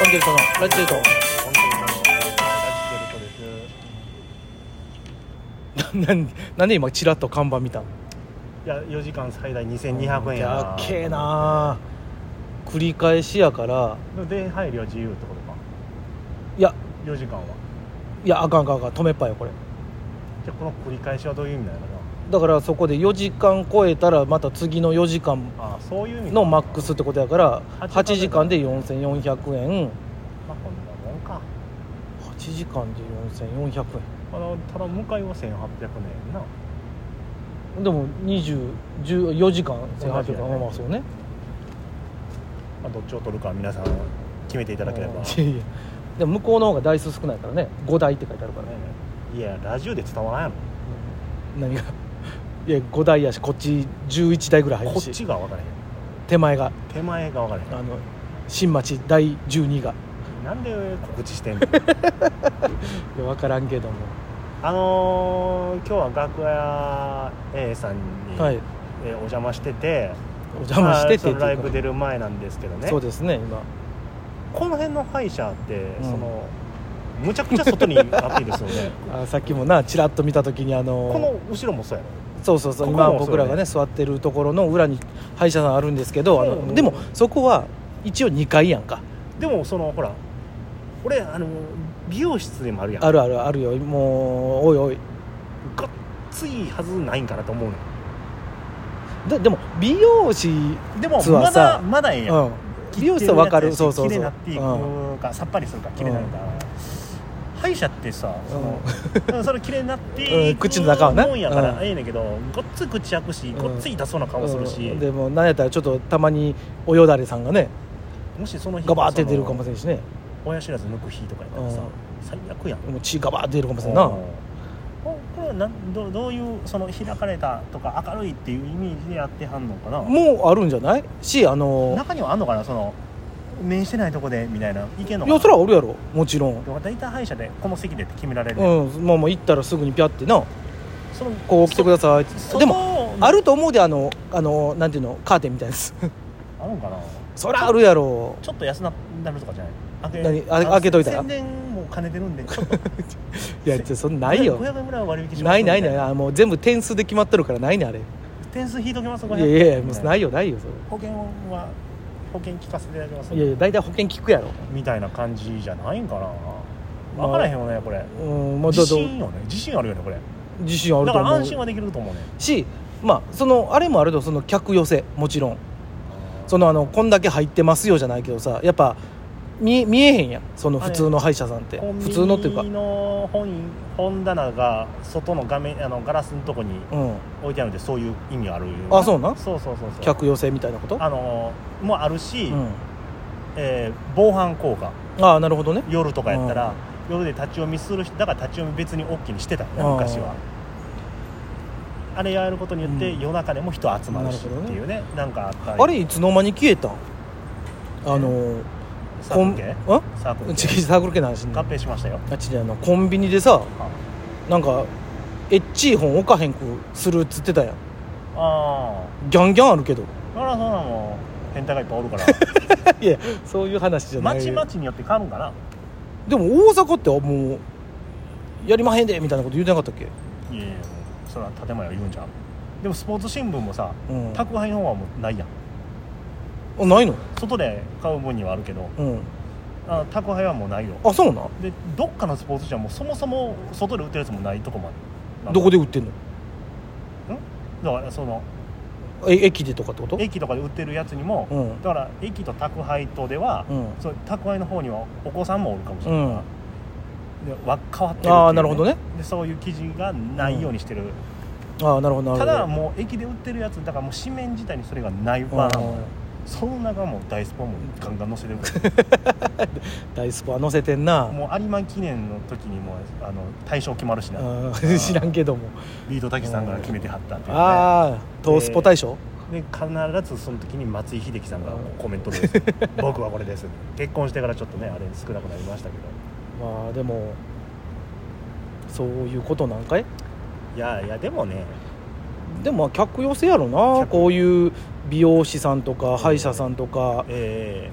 コンチェルトのラジチェルト。なんなんで今チラッと看板見たの？いや4時間最大2200円や。なやっけえな繰り返しやから。で入りは自由ってことか。いや。4時間は。いやあかんあかんあかん。止めっぱよこれ。じゃあこの繰り返しはどういう意味なの？かだからそこで4時間超えたらまた次の4時間のマックスってことやから8 8時間で4400円。まあこんなもんか。8時間で4400円。ただ向かいは1800円やな。でも24時間1800円。同じやね。まあまあそうね。まあ、どっちを取るか皆さん決めていただければ、ね、いやいや。でも向こうの方が台数少ないからね。5台って書いてあるから。ね。いやラジオで伝わらんや何が？いや5台やしこっち11台ぐらい入ろこっちが分からへん。手前が。手前が分からへん。あの新町第12が。なんで告知してんの？いや分からんけども。あのー、今日は楽屋 A さんに、はい。えーお邪魔してて。お邪魔しててまあそのライブ出る前なんですけどね。かそうですね今。この辺の歯医者って、うん。そのむちゃくちゃ外にアピールするね。あさっきもなちらっと見た時にあのこの後ろもそうやろそうそうそう。今僕らがね座ってるところの裏に歯医者さんあるんですけどあうんのでもそこは一応2階やんか。でもそのほら俺あの美容室でもあるやん。あるあるあるよ。もうおいおい。がっついはずないんかなと思うのででも美容師でもまださまだええやん、うん。美容師は分かる。そうそうそう。綺麗になっていくか、さっぱりするか綺麗になるか、歯医者ってさその、うん。それ綺麗になって口の中はねもんやから、うん。ええねんけどごっつい口開くし、ん。ごっつい痛そうな顔するし、うん。でもなんやったらちょっとたまにおよだれさんがねもしその日ガバーって出るかもしれれんしね。親知らず抜く日とかやったらさ、う最悪やん。もう血ガバーって出るかもしれんな。これはなん。どどういうその開かれたとか明るいっていうイメージでやってはんのかなもうあるんじゃないしあの中にはあんのかなその面してないとこでみたいないけんのいやそれはおるやろ。もちろん。大体歯医者でこの席でって決められる、うんまあまあ行ったらすぐにピャってな。そのこう来てくださいって。そでも外あると思うであのあのなんていうのカーテンみたいなやつ。あるんかな？そりゃあるやろ。ちょっと安ななるとかじゃない？何？ああ開けといた？ら宣伝も兼ねてるんで いやそんなないよ。500円ぐらいは割引しますないないない。あもう全部点数で決まってるからないねあれ。い点数引いときますやいやいやもうないよないよそ保険は保険聞かせていただきます。れいやいや大体保険聞くやろ。みたいな感じじゃないんかな。まあ分からへんよねこれ。うんまあ自信よね。自信あるよねこれ。自信あるだと思う。から安心はできると思うねしまあそのあれもあるとその客寄せもちろん。そのあのこんだけ入ってますよじゃないけどさやっぱ見見えへんやん。その普通の歯医者さんって。普通のっていうか。の本本棚が外の画面あのガラスのとこにうん。置いてあるんでそういう意味あるよあそうなん？そうそうそうそう。客寄せみたいなこと？あのもあるし、うん。えー防犯効果。ああなるほどね。夜とかやったら、夜で立ち読みする人だから立ち読み別に OK にしてたよねあー昔は。あれやることによって、うん。夜中でも人集まるしなるほどねっていうねなんかあったあれいつの間に消えたん？あのサークル系？あサークル系。サークル系の話ね。合併しましたよ。あ違うあのコンビニでさなんかエッチい本置かへんくするっつってたやん。あギャンギャンあるけど。あだからそんなもう変態がいっぱいおるから。いやそういう話じゃない。まちまちによって変わるんかな。でも大阪ってもうやりまへんでみたいなこと言うてなかったっけ？いやいやもうそれは建前は言うんじゃんでもスポーツ新聞もさ、うん。宅配の方はもうないやんあないの？外で買う分にはあるけどうん。あ宅配はもうないよ。あそうなん？でどっかのスポーツじゃもうそもそも外で売ってるやつもないとこもある。どこでで売ってんの？だからそのえ駅でとかってこと？駅とかで売ってるやつにも、うん。だから駅と宅配とでは、うん。そう宅配の方にはお子さんもおるかもしれないから、でわ変わってるっていうあーなるほどね。でそういう記事がないようにしてる、ああなるほどなるほど。ただもう駅で売ってるやつだからもう紙面自体にそれがない場合なのその中も大スポもガンガン載せてるか 大スコア載せてんな。らもう有馬記念の時にもあの大賞決まるしな。知らんけども。ビートたけしさんが決めてはったっていう。ねああトースポ大賞？で必ずその時に松井秀喜さんがコメントです「僕はこれです」結婚してからちょっとねあれ少なくなりましたけど。まあでもそういうことなんかい？いやいやでもねでもまあ客寄せやろな客こういう美容師さんとか歯医者さんとか。え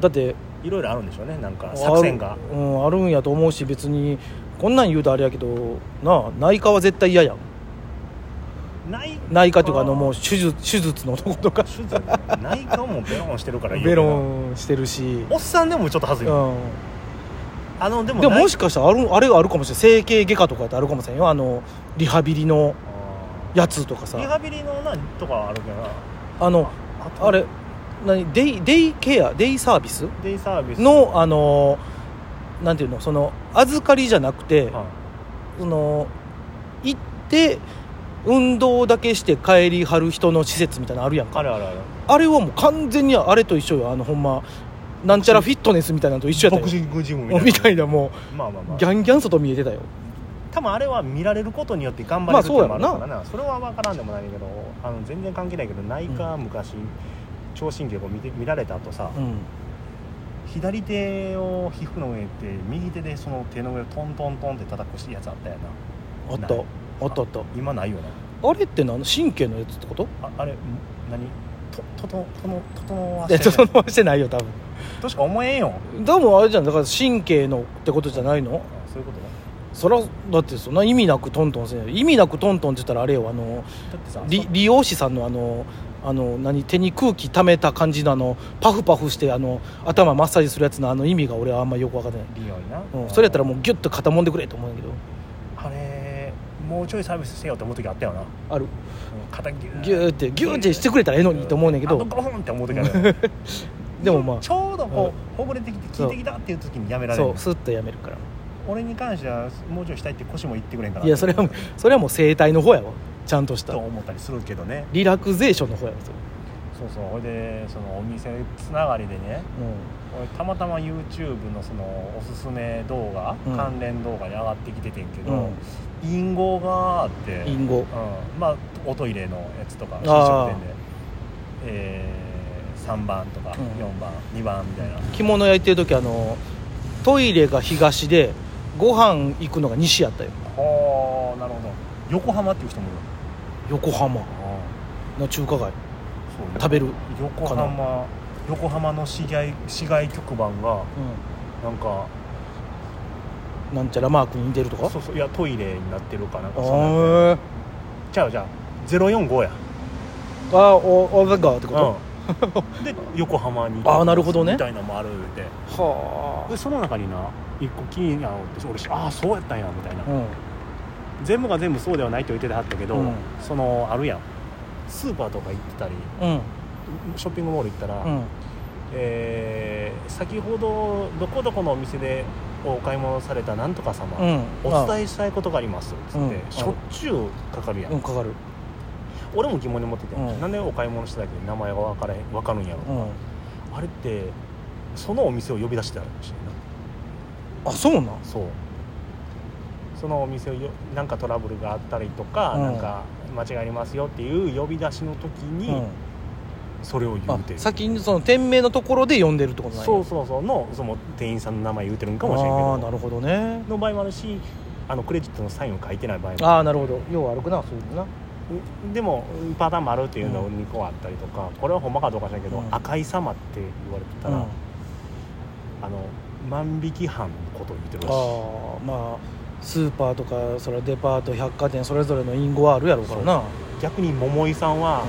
だってーいろいろあるんでしょうねなんか作戦が。うん、あるんやと思うし別にこんなん言うとあれやけどなあ内科は絶対嫌やん。内内科というかあのもう手術手術のとことか。手術内科もベロンしてるからベなロンしてるし、おっさんでもちょっとはずいよ、うん、あのでもでももしかかしたらあるあれがあるかもしれない整形外科とかってあるかもしれんよ。あのリハビリのやつとかリさハビリのなとかはあるけどな。あのあとあれ何？デイデイケア？デイサービス？デイサービス。のあのなんていうの？その預かりじゃなくてはい。その行って運動だけして帰りはる人の施設みたいなのあるやんか。あるあるある。あれはもう完全にあれと一緒よ。あのほんまなんちゃらフィットネスみたいなのと一緒やったよ。ボクシングジムみたいな。もうみたいなもまあまあまあ。うギャンギャン外見えてたよ多分あれは見られることによって頑張れるってもあるまあそうやからな,、それは分からんでもないけどあの全然関係ないけど内科昔、聴診器を見て見られた後さ、うん。左手を皮膚の上って右手でその手の上をトントントンって叩くやつあったよな。あったあったあった今ないよな。あれって何？神経のやつってこと？ああれん？何？ととととの整わ整わしてないよ多分。としか思えんよでもあれじゃん。だから神経のってことじゃないの？あそういうことだそらだってそんな意味なくトントンせん意味なくトントンって言ったらあれよあの理理容師さんのあのあの何手に空気溜めた感じのあのパフパフしてあの頭マッサージするやつのあの意味が俺はあんまよく分かってない、美容にな、うん、それやったらもうギュッと肩もんでくれと思うんやけど。あれもうちょいサービスせよって思う時あったよな。ある。肩ギュギューってギューってしてくれたらええのにと思うねんけど。あと5分って思う時ある でもまあ。ちょうどこうほぐれてきて効いてきたっていう時にやめられる。そうスッとやめるから俺に関してはもうちょいしたいって腰も言ってくれんかないやそれはもうそれはもう整体の方やわ。ちゃんとした。と思ったりするけどね。リラクゼーションの方やわそれ。そうそう。ほいでそのお店つながりでね。俺たまたま YouTube のそのおすすめ動画、うん。関連動画に上がってきててんけど、うん。隠語があって。隠語うん、まあおトイレのやつとか飲食店で、えー、3番とかうん。4番、2番みたいな。着物焼いてる時あのトイレが東でご飯行くのが西やったよ。はあなるほど。横浜っていう人もいる。横浜。の中華街。食べる。横浜横浜の市街市街局番がうなんかんなんちゃらマークに似てるとか？そうそう。いやトイレになってるかなんあかそんなんーちゃうじゃあ045や。あおおだがってこと、うん、で横浜にあーなるほどね。みたいなのもあるではでその中にな一個気になるって俺ああそうやったんやみたいな、あうん。全部が全部そうではないと言っててはったけど、うん。そのあるやん。スーパーとか行ってたりうん。ショッピングモール行ったら、うん。えー先ほどどこどこのお店でお買い物されたなんとか様、うん。お伝えしたいことがありますっつって、うん。しょっちゅうかかるやんかかる俺も疑問に思ってて、うん。なんでお買い物しただけ？で名前が分からへん分かるんやろ、うん。あれってそのお店を呼び出してあるかもしれんな。あそうなん？そう。そのお店をよなんかトラブルがあったりとか、うん。なんか間違いありますよっていう呼び出しの時にうん。それを言あうてる、先にその店名のところで呼んでるってことなんや。そうそうそうのその店員さんの名前言うてるんかもしれんけど。ああなるほどね。の場合もあるしあのクレジットのサインを書いてない場合も。ああなるほど。よう歩くなそういうのな。うんでもパターンもあるっていうの2個あったりとか、これはほんまかどうか知らんけど、うん。赤い様って言われてたら、うん。あの万引き犯のことを言ってるらしい。ああまあスーパーとかそれはデパート百貨店それぞれの隠語はあるやろうからな。逆に桃井さんは、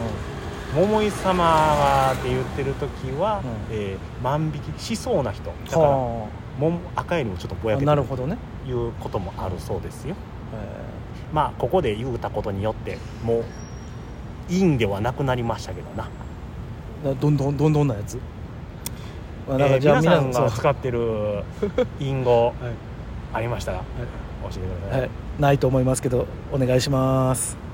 桃井様はって言ってる時は、うん。えー万引きしそうな人。だうんからはも赤よりもちょっとぼやあけてるなるほどね、ということもあるそうですよ。えまあここで言うたことによってもういいんではなくなりましたけどな、どんどんどんどんなやつ、まあ、だかえーらじゃあ皆さんが。使ってる 隠語はい。ありましたら教えてください、はい、ないと思いますけどお願いします